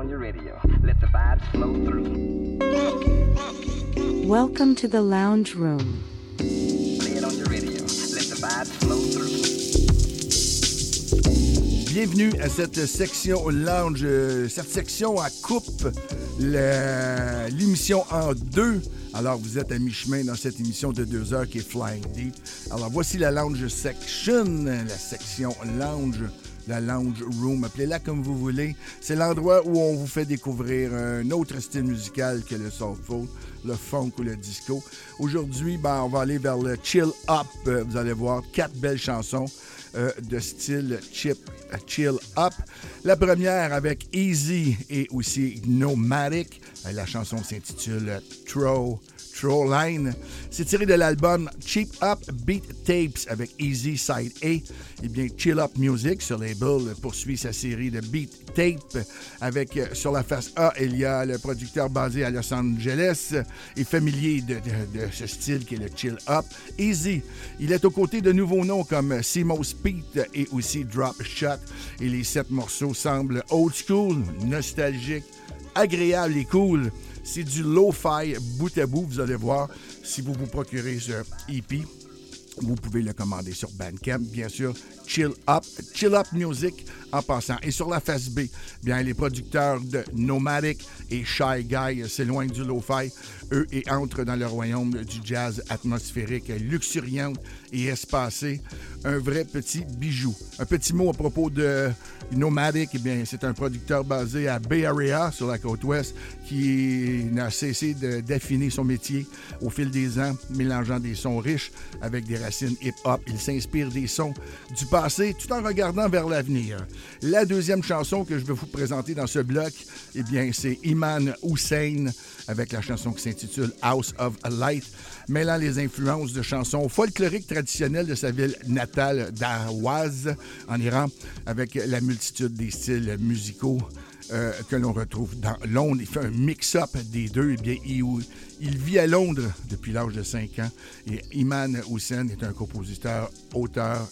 on your radio. Let the vibes flow through. Welcome to the lounge room. Play it on your radio. Let the vibes flow through. Bienvenue à cette section lounge. Euh, Cette section à coupe l'émission en deux. Alors, vous êtes à mi-chemin dans cette émission de deux heures qui est Flying Deep. Alors, voici la lounge section, la section lounge, la lounge room, appelez-la comme vous voulez. C'est l'endroit où on vous fait découvrir un autre style musical que le soulful, le funk ou le disco. Aujourd'hui, ben, on va aller vers le chill up. Euh, Vous allez voir quatre belles chansons euh, de style chip, euh, chill up. La première avec Easy et aussi Nomadic. La chanson s'intitule Throw. C'est tiré de l'album Cheap Up Beat Tapes avec Easy Side A. Et bien, Chill Up Music sur label poursuit sa série de Beat Tape avec euh, sur la face A, il y a le producteur basé à Los Angeles et familier de, ce style qui est le Chill Up. Easy. Il est aux côtés de nouveaux noms comme Simo Speed et aussi Drop Shot. Et les sept morceaux semblent old school, nostalgiques, agréable et cool. C'est du lo-fi bout à bout, vous allez voir. Si vous vous procurez ce EP, vous pouvez le commander sur Bandcamp, bien sûr. Chill Up, Chill Up Music en passant. Et sur la face B, bien les producteurs de Nomadic et Shy Guy s'éloignent du lo-fi, eux, et entrent dans le royaume du jazz atmosphérique, luxuriant et espacé. Un vrai petit bijou. Un petit mot à propos de Nomadic, eh bien, c'est un producteur basé à Bay Area, sur la côte ouest, qui n'a cessé d'affiner son métier au fil des ans, mélangeant des sons riches avec des racines hip-hop. Il s'inspire des sons du passé tout en regardant vers l'avenir. La deuxième chanson que je vais vous présenter dans ce bloc, eh c'est Iman Hussein avec la chanson qui s'intitule House of Light, mêlant les influences de chansons folkloriques traditionnelles de sa ville natale d'Ahwaz en Iran, avec la multitude des styles musicaux euh, que l'on retrouve dans Londres. Il fait un mix-up des deux. Eh bien, il, il vit à Londres depuis l'âge de 5 ans. Et Iman Hussein est un compositeur, auteur,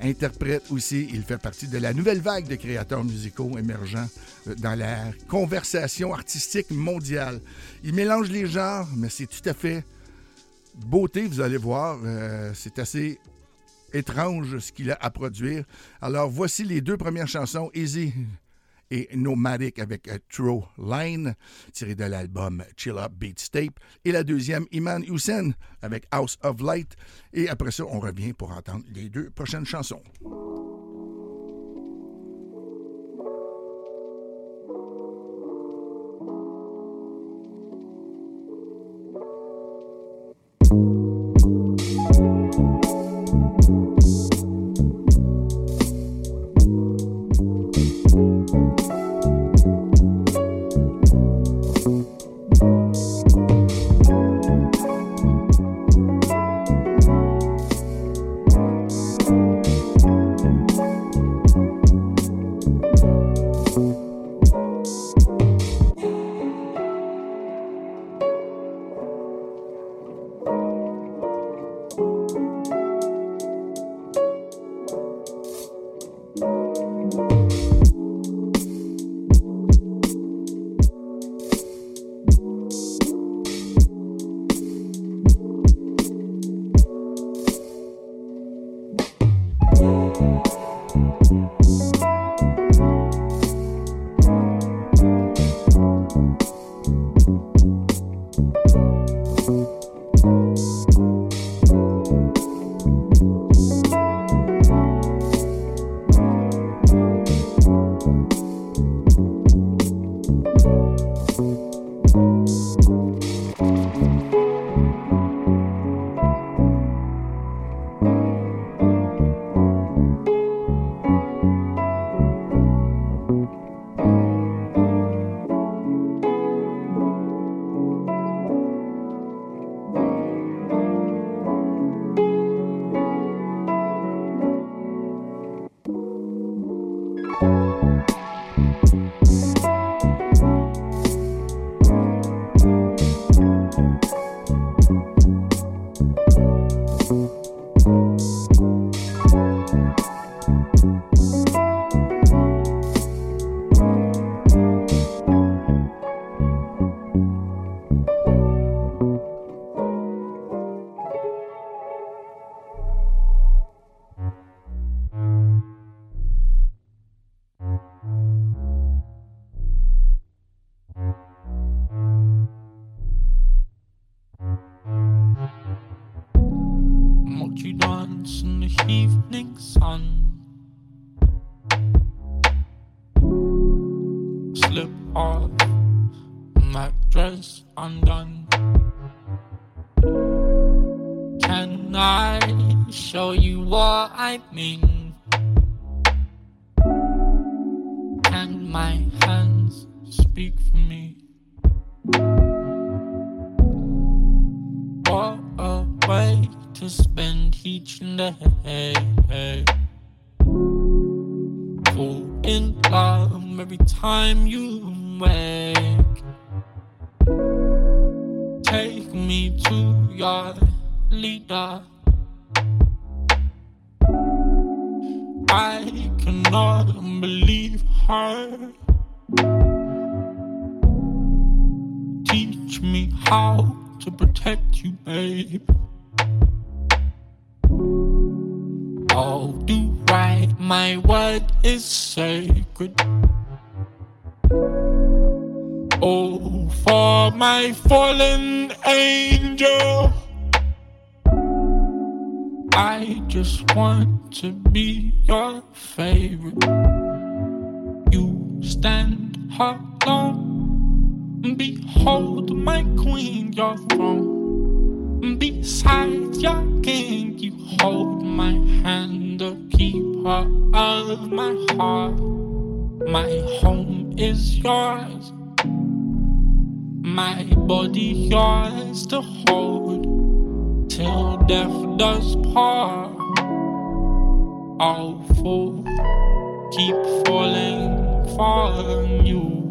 interprète aussi. Il fait partie de la nouvelle vague de créateurs musicaux émergents euh, dans la conversation artistique mondiale. Il mélange les genres, mais c'est tout à fait beauté, vous allez voir. Euh, c'est assez étrange ce qu'il a à produire. Alors, voici les deux premières chansons, Easy et Nomadic avec euh, Throw Line, tiré de l'album Chill Up Beats Tape. Et la deuxième, Iman Hussein avec House of Light. Et après ça, on revient pour entendre les deux prochaines chansons. Dress undone. Can I show you what I mean? Can my hands speak for me? What a way to spend each day. Fall in love every time you babe. I'll do right, my word is sacred. Oh, for my fallen angel. I just want to be your favorite. You stand alone. Behold my queen, your throne. Beside your king, you hold my hand, the keeper of my heart. My home is yours, my body yours to hold till death does part. I'll fall, keep falling for you.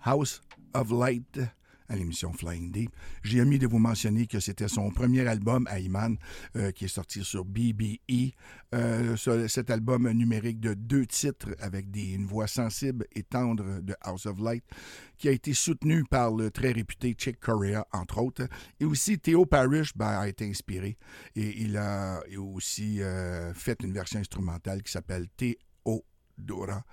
House of Light, à l'émission Flying Deep. J'ai omis de vous mentionner que c'était son premier album à euh, qui est sorti sur BBE. Euh, ce- cet album numérique de deux titres avec des, une voix sensible et tendre de House of Light, qui a été soutenu par le très réputé Chick Corea, entre autres. Et aussi, Theo Parrish ben, a été inspiré. Et il a aussi euh, fait une version instrumentale qui s'appelle T.O. Dora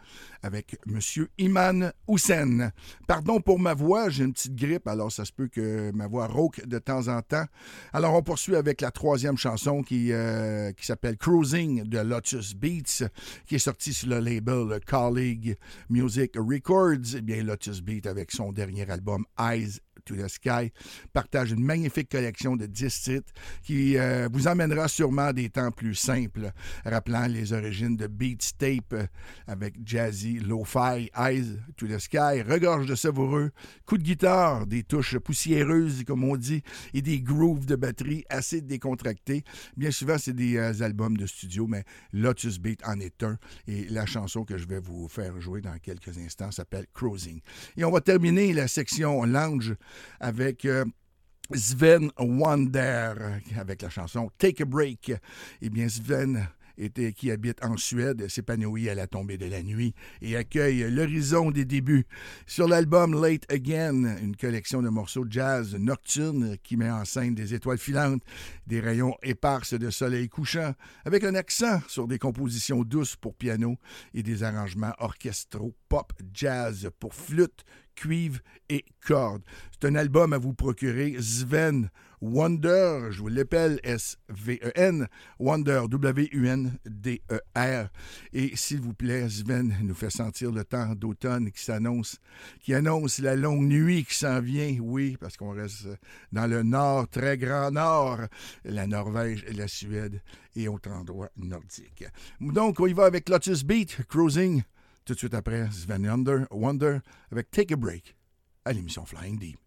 avec Monsieur Iman Hussein. Pardon pour ma voix, j'ai une petite grippe, alors ça se peut que ma voix rauque de temps en temps. Alors on poursuit avec la troisième chanson qui, euh, s'appelle Cruising de Lotus Beats, qui est sortie sur le label Colleague Music Records. Eh bien, Lotus Beats, avec son dernier album Eyes to the Sky, partage une magnifique collection de 10 titres qui euh, vous emmènera sûrement des temps plus simples, rappelant les origines de Beats Tape euh, avec Jazzy, Lo-Fi, Eyes to the Sky, regorge de savoureux, coups de guitare, des touches poussiéreuses, comme on dit, et des grooves de batterie assez décontractés. Bien souvent, c'est des euh, albums de studio, mais Lotus Beat en est un. Et la chanson que je vais vous faire jouer dans quelques instants s'appelle Cruising. Et on va terminer la section lounge avec euh, Sven Wonder avec la chanson Take a Break. Eh bien, Sven était, qui habite en Suède, s'épanouit à la tombée de la nuit et accueille l'horizon des débuts. Sur l'album Late Again, une collection de morceaux de jazz nocturne qui met en scène des étoiles filantes, des rayons éparses de soleil couchant, avec un accent sur des compositions douces pour piano et des arrangements orchestraux pop jazz pour flûte, cuivre et cordes. C'est un album à vous procurer, Sven Wonder, je vous l'appelle S-V-E-N, Wonder, W-U-N-D-E-R. Et s'il vous plaît, Sven nous fait sentir le temps d'automne qui s'annonce, qui annonce la longue nuit qui s'en vient, oui, parce qu'on reste dans le nord, très grand nord, la Norvège, la Suède et autres endroits nordiques. Donc, on y va avec Lotus Beat, Cruising, tout de suite après Sven Wonder, Wonder avec Take a Break à l'émission Flying Deep.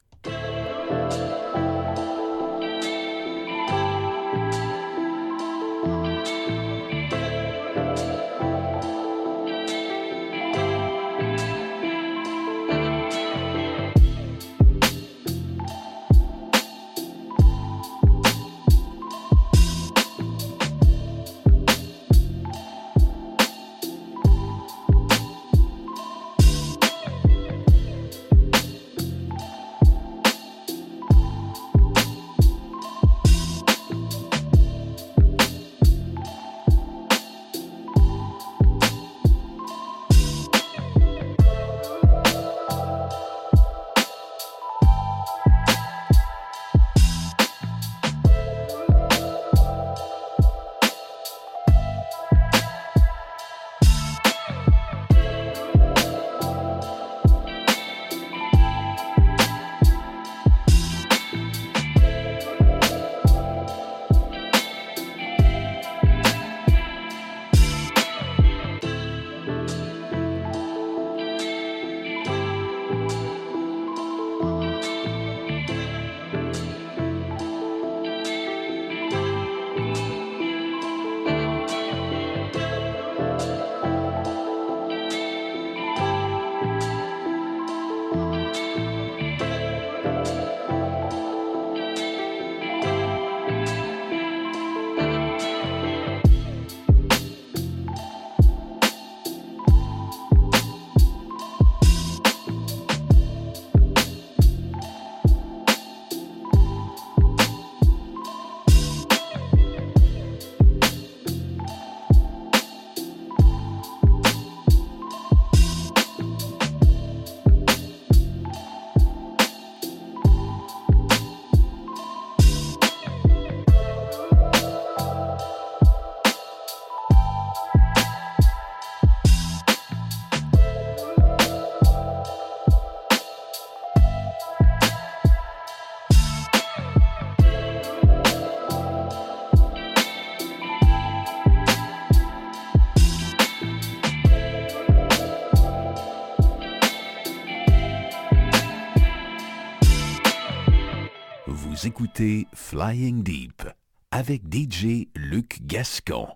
Écoutez Flying Deep avec DJ Luc Gascon.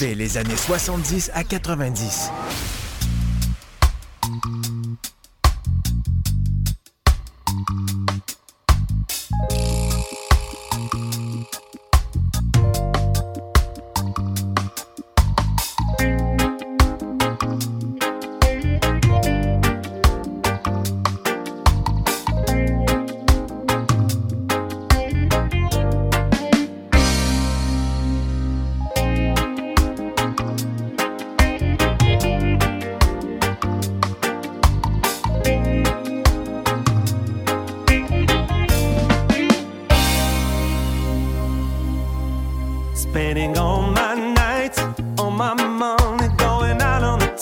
Les années 70 à 90.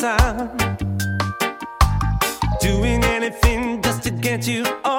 time. Doing anything just to get you on.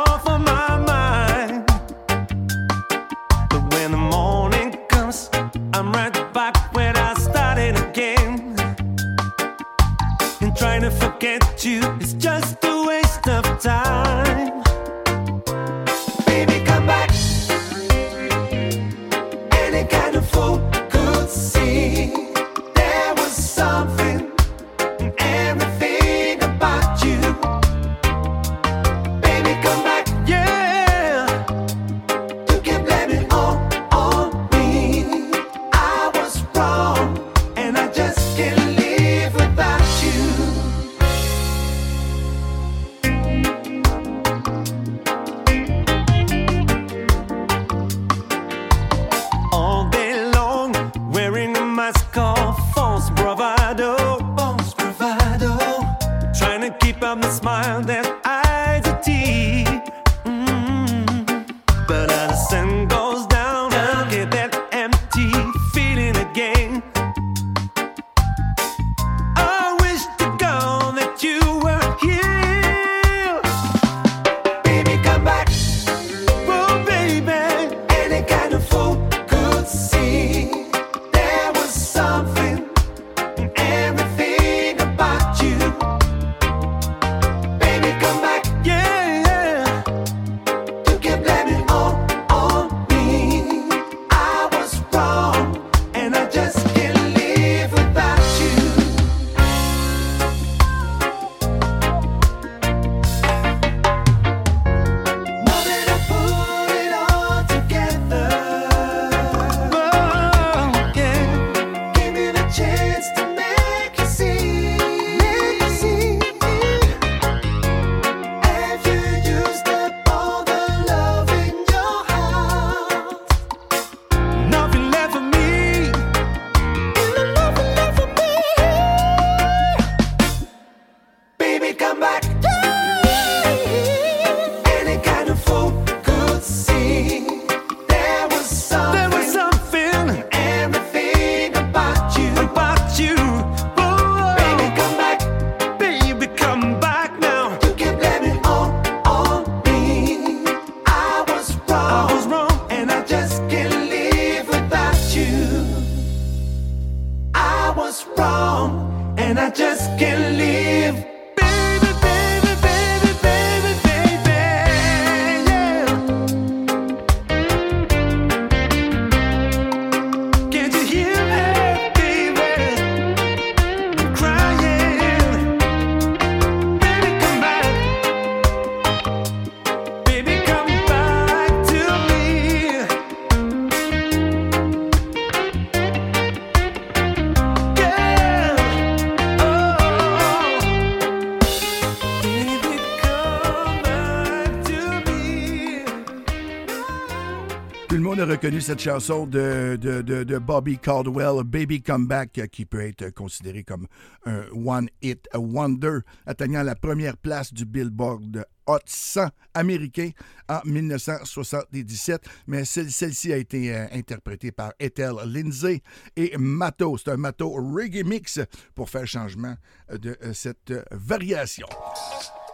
Cette chanson de, de, de- Bobby Caldwell, Baby Comeback, qui peut être considéré comme un One Hit Wonder, atteignant la première place du Billboard Hot 100 américain en 1977. Mais celle- celle-ci a été euh, interprétée par Ethel Lindsay et Mato. C'est un Mato reggae mix pour faire changement de euh, cette variation.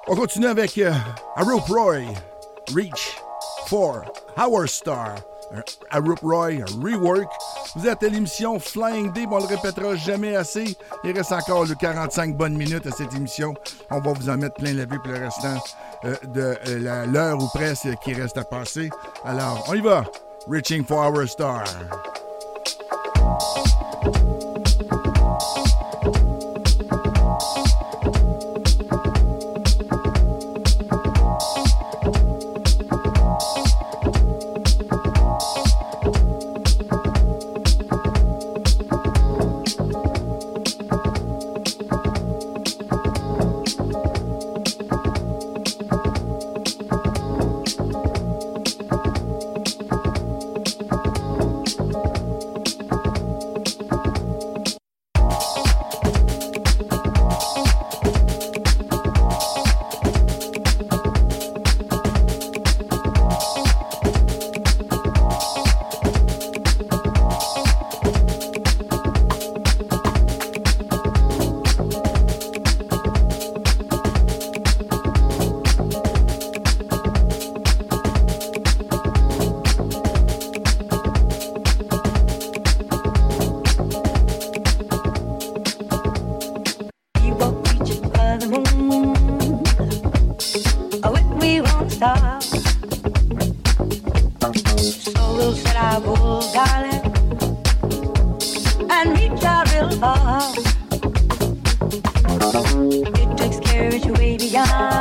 On continue avec euh, Arup Roy, Reach for Our Star. Un Arup Roy, un rework. Vous êtes à l'émission Flying Day, mais on le répétera jamais assez. Il reste encore le 45 bonnes minutes à cette émission. On va vous en mettre plein la vue pour le restant euh, de euh, l'heure ou presque qui reste à passer. Alors, on y va. Reaching for Our Star. Courage way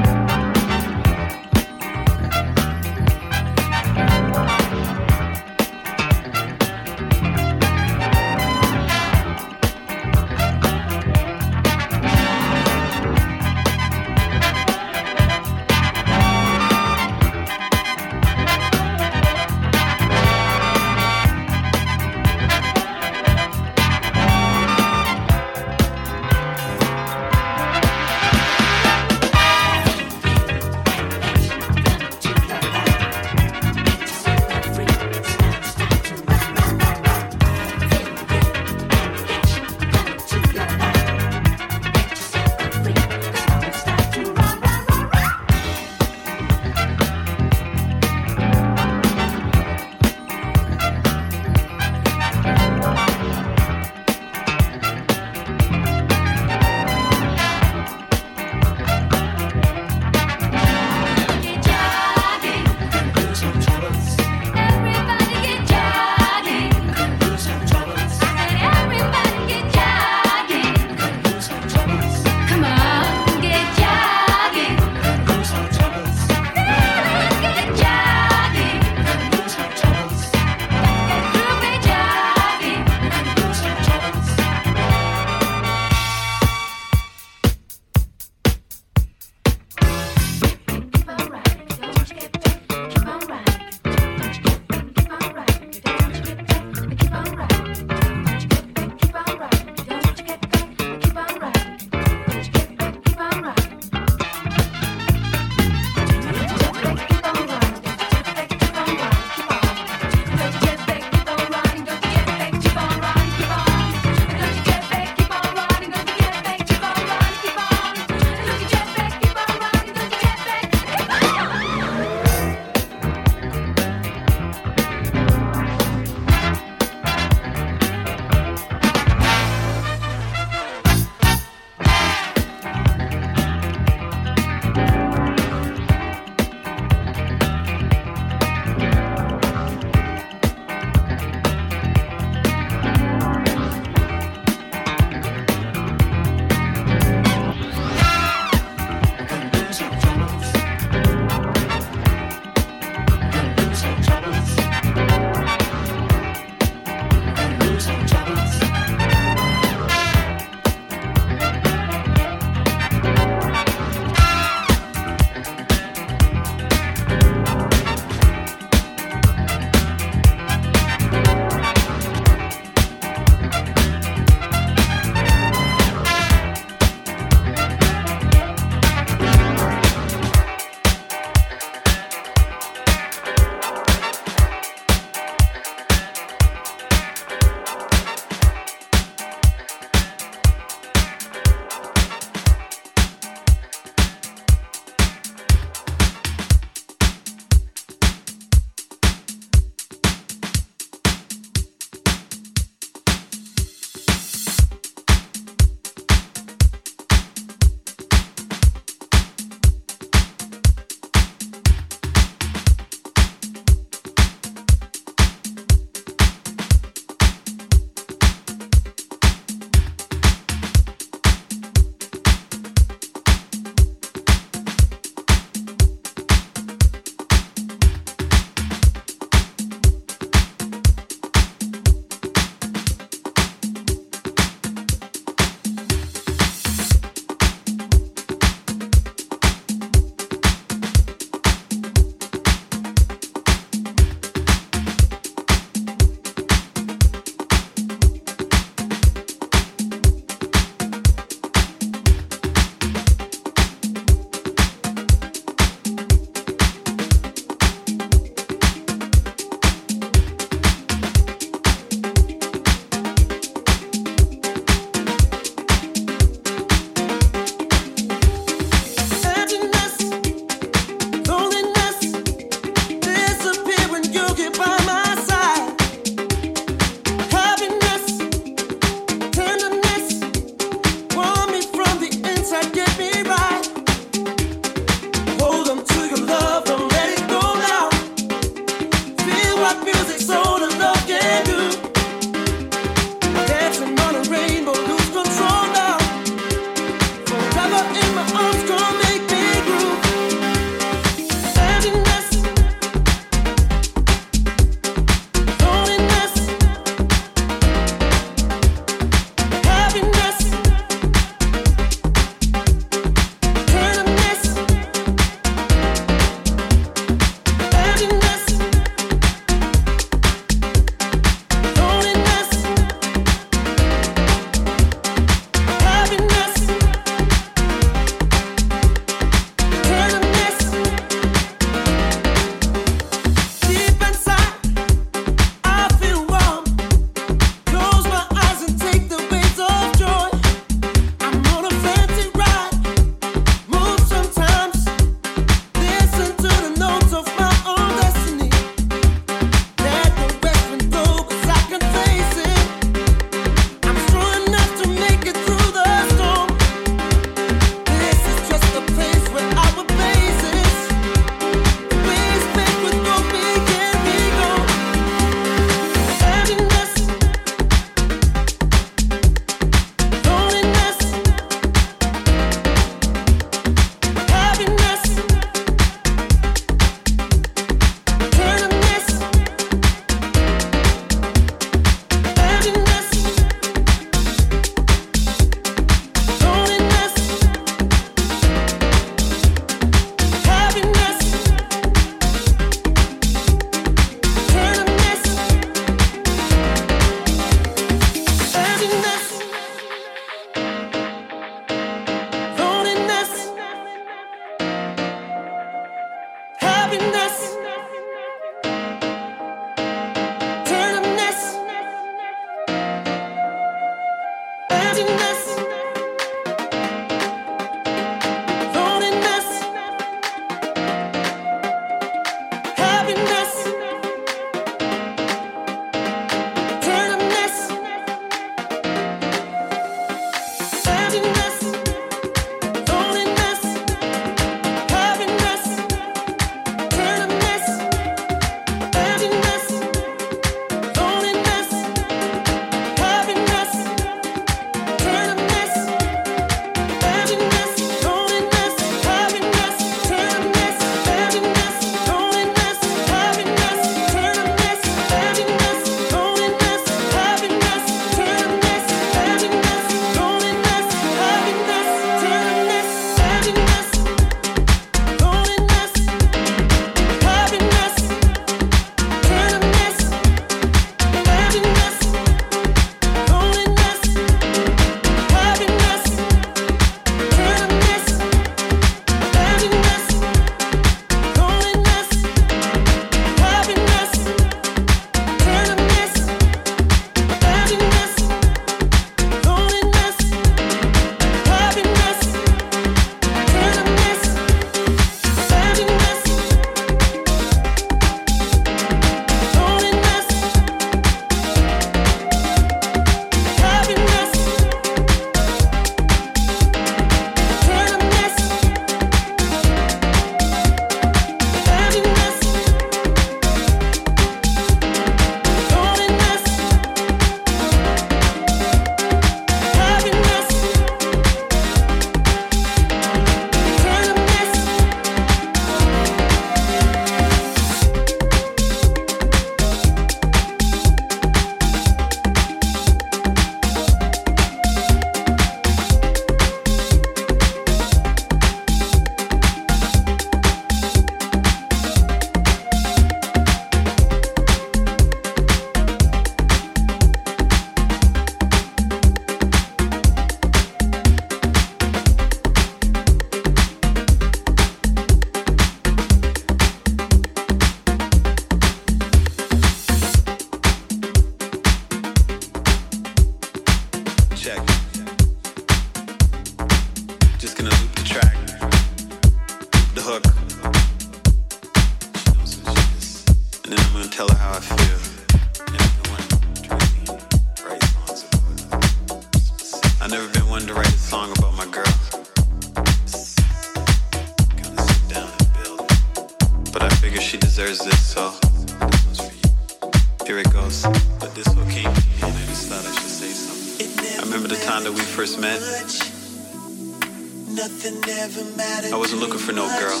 I wasn't looking for no girl.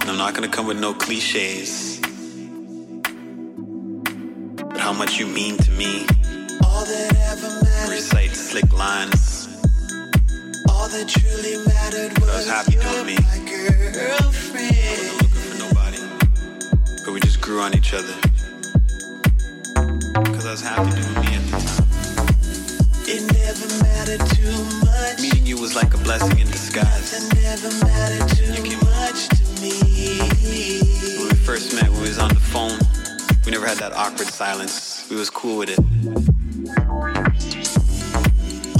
And I'm not gonna come with no cliches. But how much you mean to me. All that ever mattered. Recite slick lines. All that truly mattered was I was happy doing me. my girlfriend. I wasn't Looking for nobody. But we just grew on each other. Cause I was happy doing me Meeting you was like a blessing in disguise. Mattered too much to me. When we first met, we was on the phone. We never had that awkward silence. We was cool with it.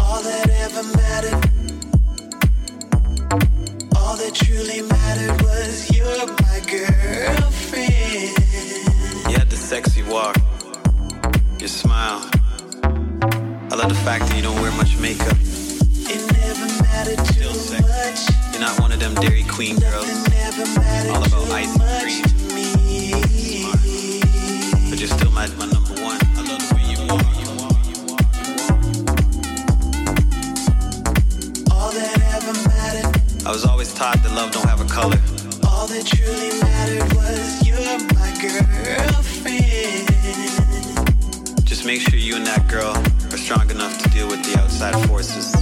All that ever mattered. All that truly mattered was you're my girlfriend. You had the sexy walk, your smile. I love the fact that you don't wear much makeup. It never mattered too much. You're not one of them Dairy Queen girls. All about ice and cream. me. But you're still my, my number one. I love the way you walk. You walk, you walk. All that ever mattered. I was always taught that love don't have a color. All that truly mattered was you're my girlfriend. Just make sure you and that girl are strong enough to deal with the outside forces.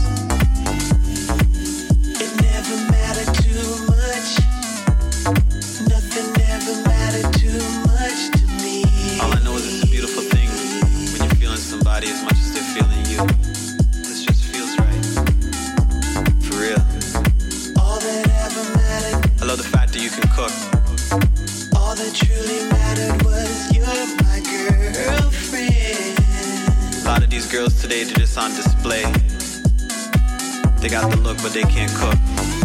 It never mattered too much. Nothing ever mattered too much to me. All I know is it's a beautiful thing when you're feeling somebody as much as they're feeling you. This just feels right. For real. All that ever mattered. I love the fact that you can cook. All that truly mattered was you're my girlfriend. These girls today, they're just on display. They got the look, but they can't cook.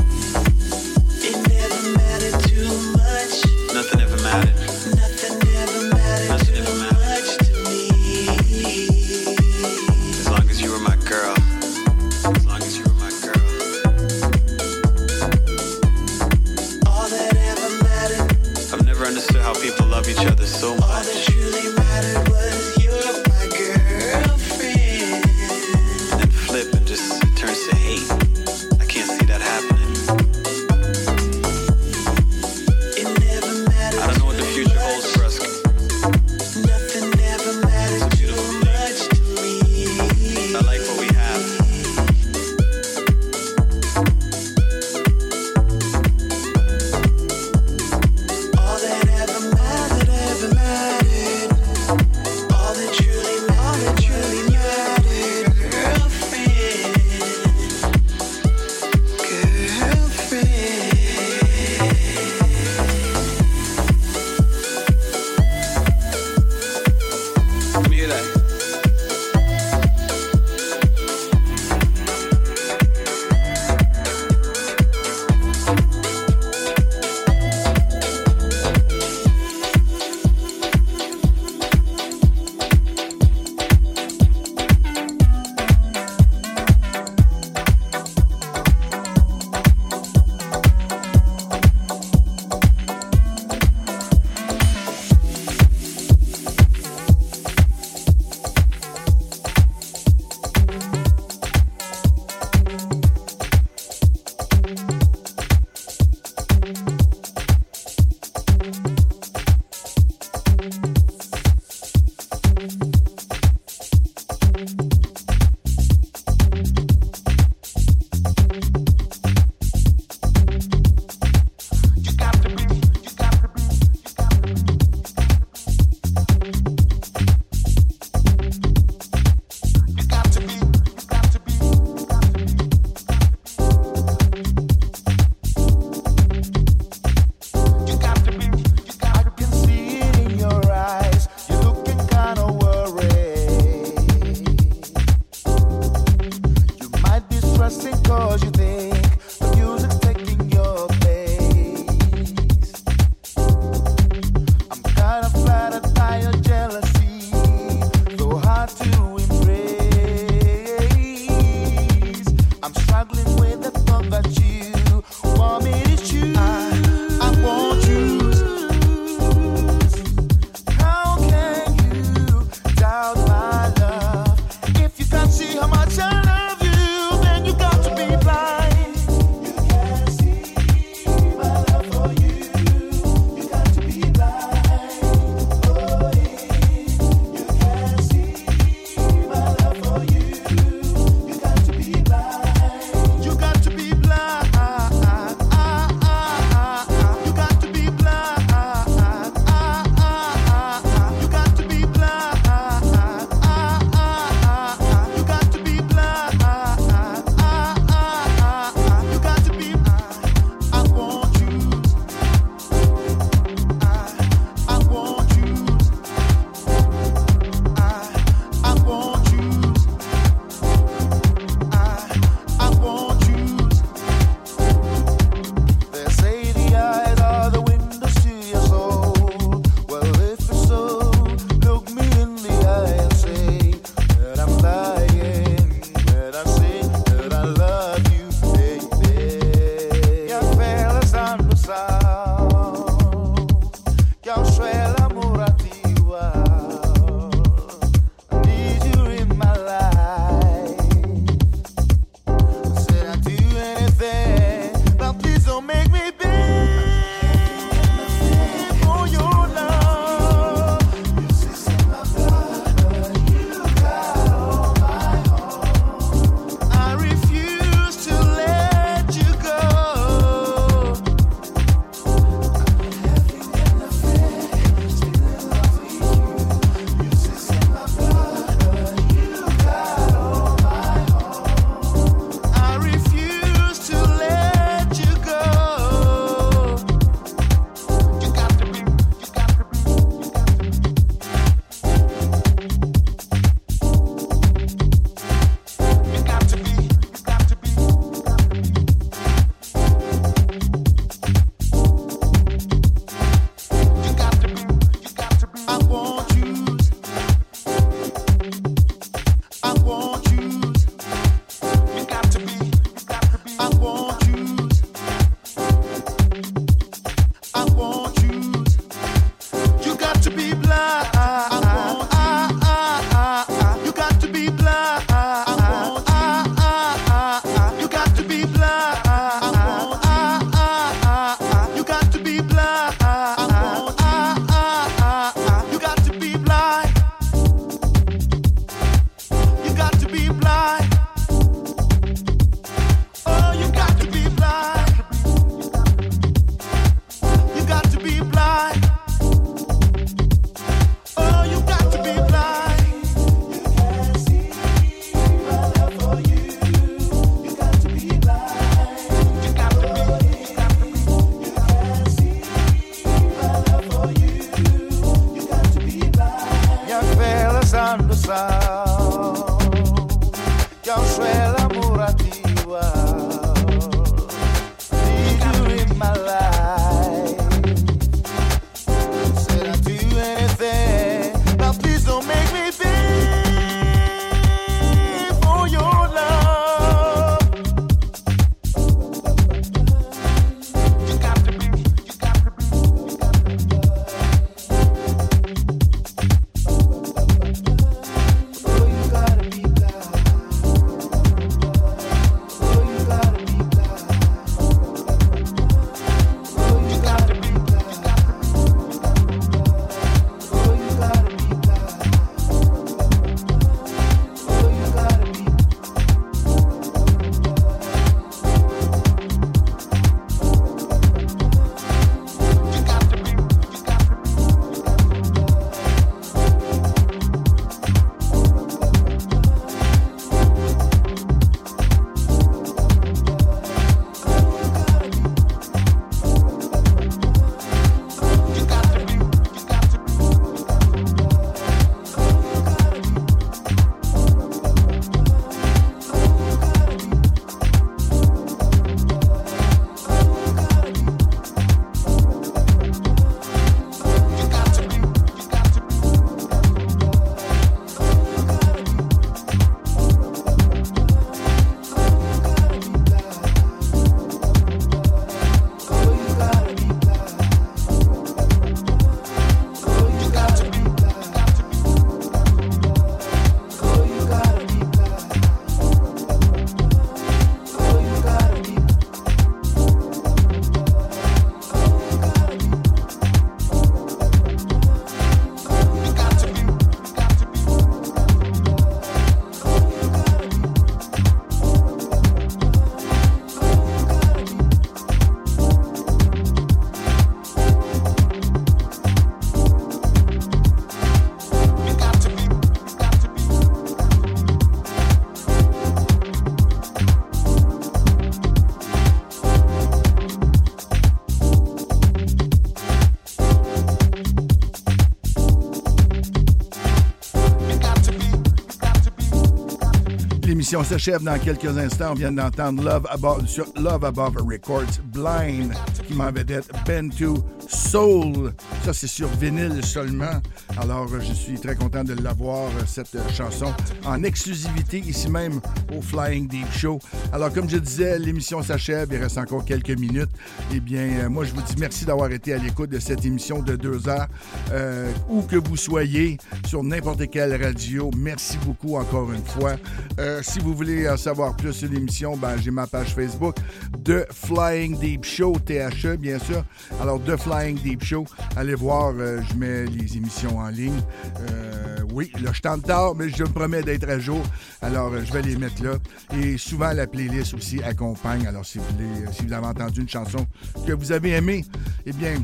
L'émission s'achève dans quelques instants. On vient d'entendre Love Above, Records, Blind, qui m'en vedette Bento Soul. Ça, c'est sur vinyle seulement. Alors, je suis très content de l'avoir, euh, cette chanson, en exclusivité, ici même au Flying Deep Show. Alors, comme je disais, l'émission s'achève. Il reste encore quelques minutes. Eh bien, euh, moi, je vous dis merci d'avoir été à l'écoute de cette émission de deux heures. Euh, où que vous soyez, sur n'importe quelle radio, merci beaucoup encore une fois. Euh, si vous voulez en savoir plus sur l'émission, ben, j'ai ma page Facebook de Flying Deep Show, THE, bien sûr. Alors, de Flying Deep Show, allez voir, euh, je mets les émissions en ligne. Oui, là, je tente tard, mais je me promets d'être à jour. Alors, je vais les mettre là. Et souvent, la playlist aussi accompagne. Alors, si vous, voulez, si vous avez entendu une chanson que vous avez aimée, eh bien,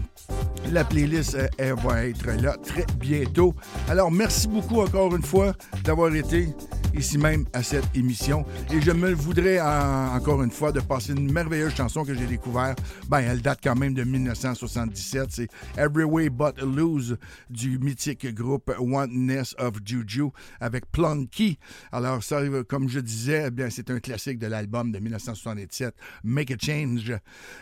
la playlist, euh, elle va être là très bientôt. Alors, merci beaucoup encore une fois d'avoir été ici même à cette émission. Et je me voudrais en- encore une fois de passer une merveilleuse chanson que j'ai découverte. Ben, elle date quand même de 1977. C'est Every Way But Lose du mythique groupe Oneness of Juju avec Plunky. Alors, ça, comme je disais, eh bien, c'est un classique de l'album de 1977, Make a Change.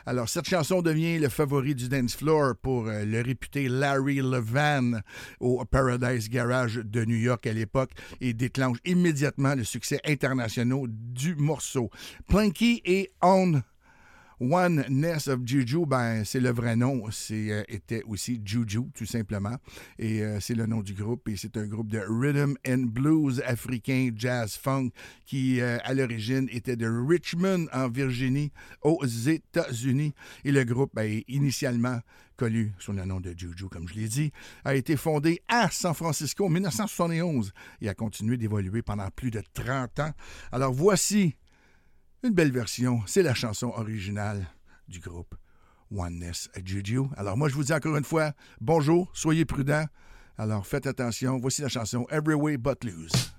Alors, cette chanson devient le favori du dance floor pour euh, le réputé Larry Levan au Paradise Garage de New York à l'époque et déclenche immédiatement le succès international du morceau. Plunky et On Oneness of Juju, ben, c'est le vrai nom. C'est euh, aussi Juju, tout simplement. Et euh, c'est le nom du groupe. Et c'est un groupe de rhythm and blues africain, jazz funk, qui, euh, à l'origine, était de Richmond, en Virginie, aux États-Unis. Et le groupe, ben, initialement connu sous le nom de Juju, comme je l'ai dit, a été fondé à San Francisco en 1971 et a continué d'évoluer pendant plus de 30 ans. Alors voici une belle version, c'est la chanson originale du groupe Oneness Juju. Alors moi, je vous dis encore une fois, bonjour, soyez prudents. Alors faites attention, voici la chanson Every Way But Lose.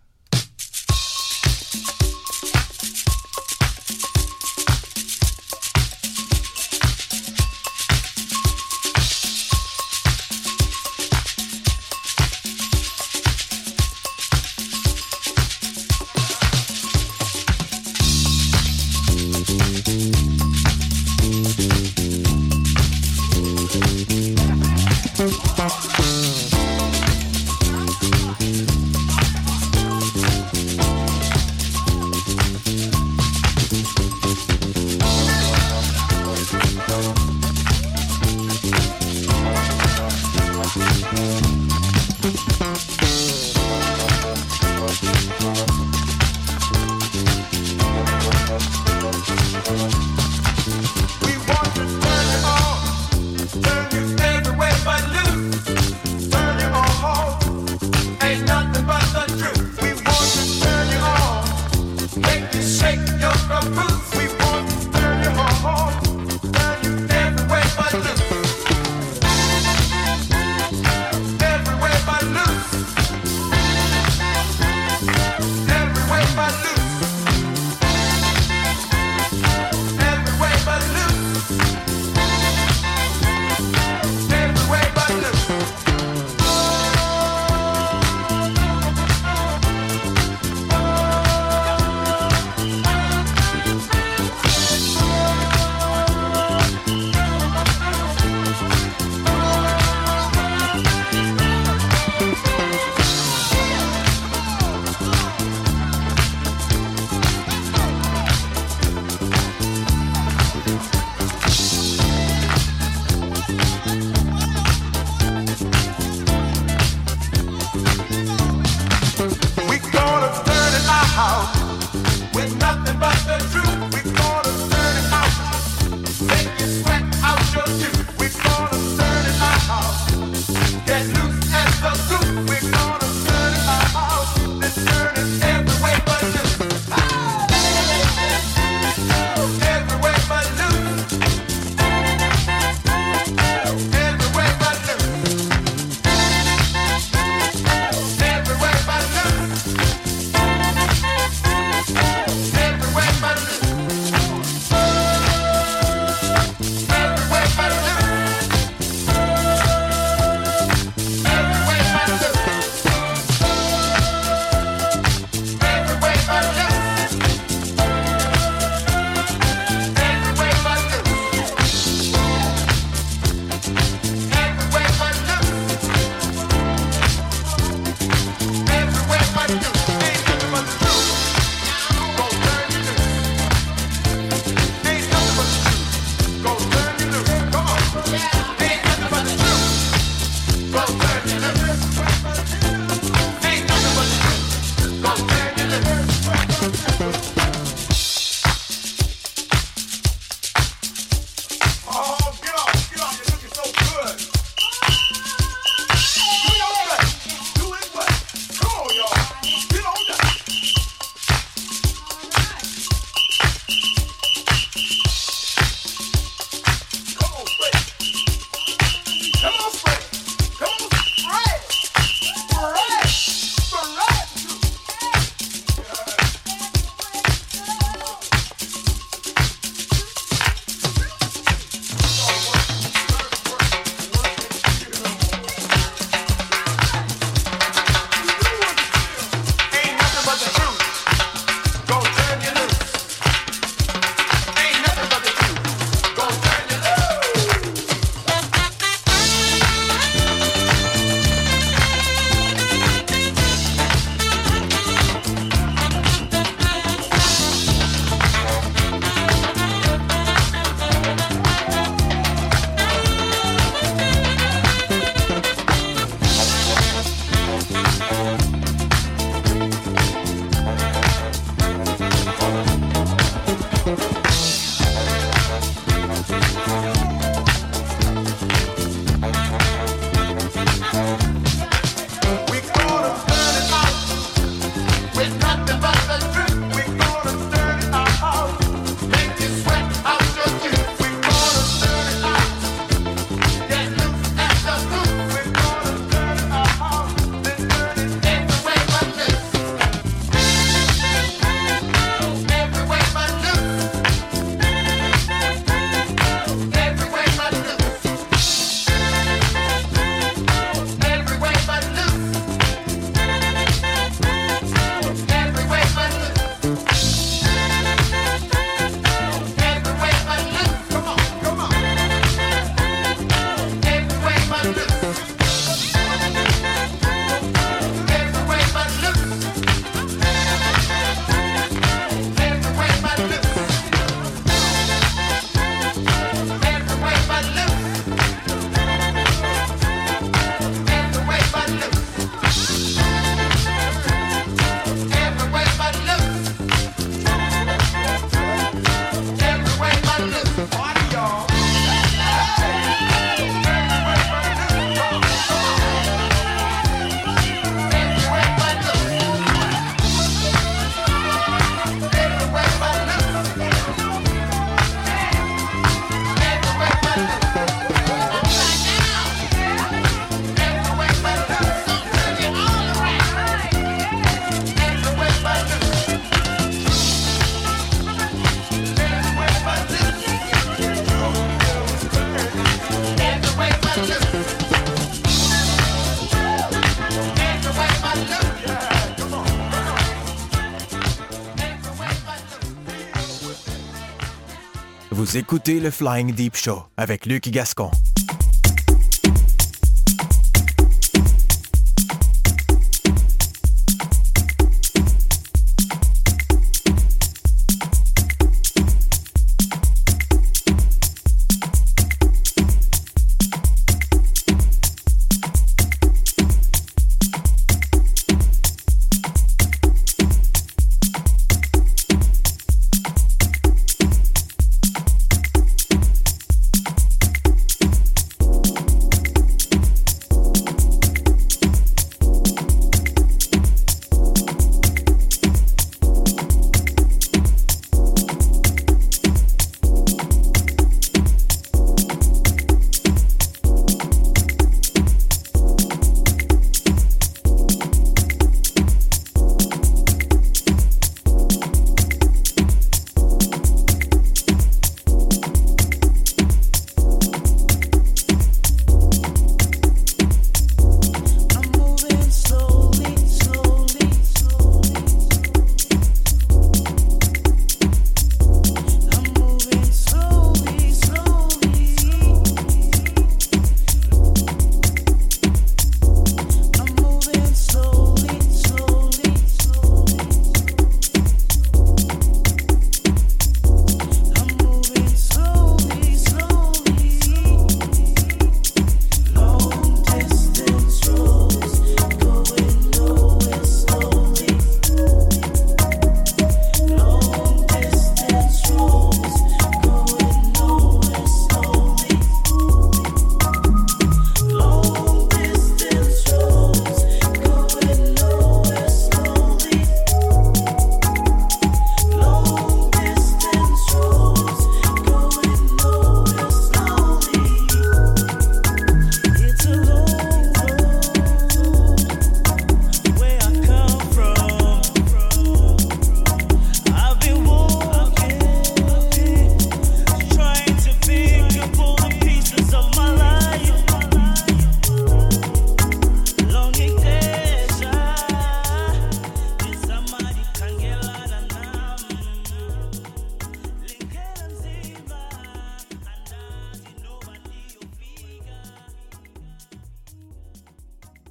Écoutez le Flying Deep Show avec Luc Gascon.